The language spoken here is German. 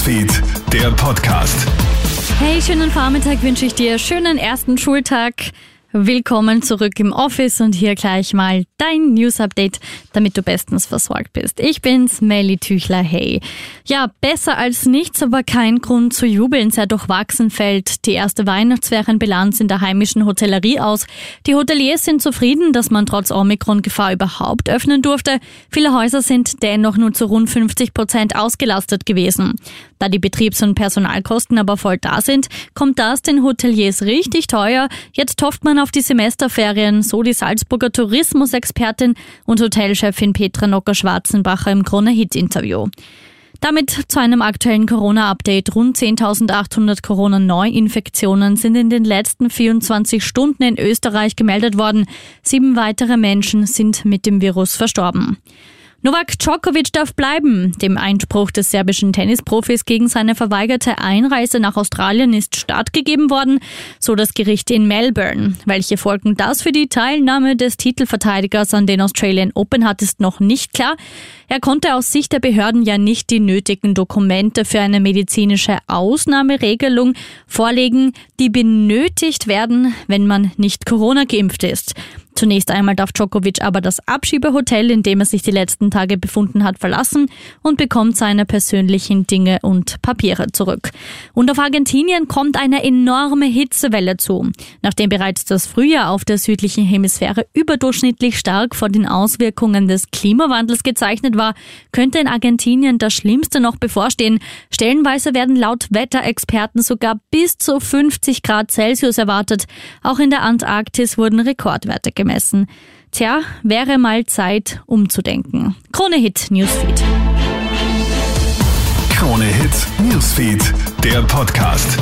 Newsfeed, der Podcast. Hey, schönen Vormittag wünsche ich dir. Schönen ersten Schultag. Willkommen zurück im Office und hier gleich mal dein News Update, damit du bestens versorgt bist. Ich bin's, Melly Tüchler. Hey. Ja, besser als nichts, aber kein Grund zu jubeln. Sehr durchwachsen fällt die erste Weihnachtsferienbilanz in der heimischen Hotellerie aus. Die Hoteliers sind zufrieden, dass man trotz Omikron-Gefahr überhaupt öffnen durfte. Viele Häuser sind dennoch nur zu rund 50 Prozent ausgelastet gewesen. Da die Betriebs- und Personalkosten aber voll da sind, kommt das den Hoteliers richtig teuer. Jetzt hofft man auf die Semesterferien, so die Salzburger Tourismusexpertin und Hotelchefin Petra Nocker-Schwarzenbacher im Krone-Hit-Interview. Damit zu einem aktuellen Corona-Update. Rund 10.800 Corona-Neuinfektionen sind in den letzten 24 Stunden in Österreich gemeldet worden. Sieben weitere Menschen sind mit dem Virus verstorben. Novak Djokovic darf bleiben. Dem Einspruch des serbischen Tennisprofis gegen seine verweigerte Einreise nach Australien ist stattgegeben worden, so das Gericht in Melbourne. Welche Folgen das für die Teilnahme des Titelverteidigers an den Australian Open hat, ist noch nicht klar. Er konnte aus Sicht der Behörden ja nicht die nötigen Dokumente für eine medizinische Ausnahmeregelung vorlegen, die benötigt werden, wenn man nicht Corona geimpft ist. Zunächst einmal darf Djokovic aber das Abschiebehotel, in dem er sich die letzten Tage befunden hat, verlassen und bekommt seine persönlichen Dinge und Papiere zurück. Und auf Argentinien kommt eine enorme Hitzewelle zu. Nachdem bereits das Frühjahr auf der südlichen Hemisphäre überdurchschnittlich stark vor den Auswirkungen des Klimawandels gezeichnet war, könnte in Argentinien das Schlimmste noch bevorstehen. Stellenweise werden laut Wetterexperten sogar bis zu 50 Grad Celsius erwartet. Auch in der Antarktis wurden Rekordwerte gemessen gemessen. Tja, wäre mal Zeit umzudenken. Krone Hit Newsfeed. Krone Hit Newsfeed, der Podcast.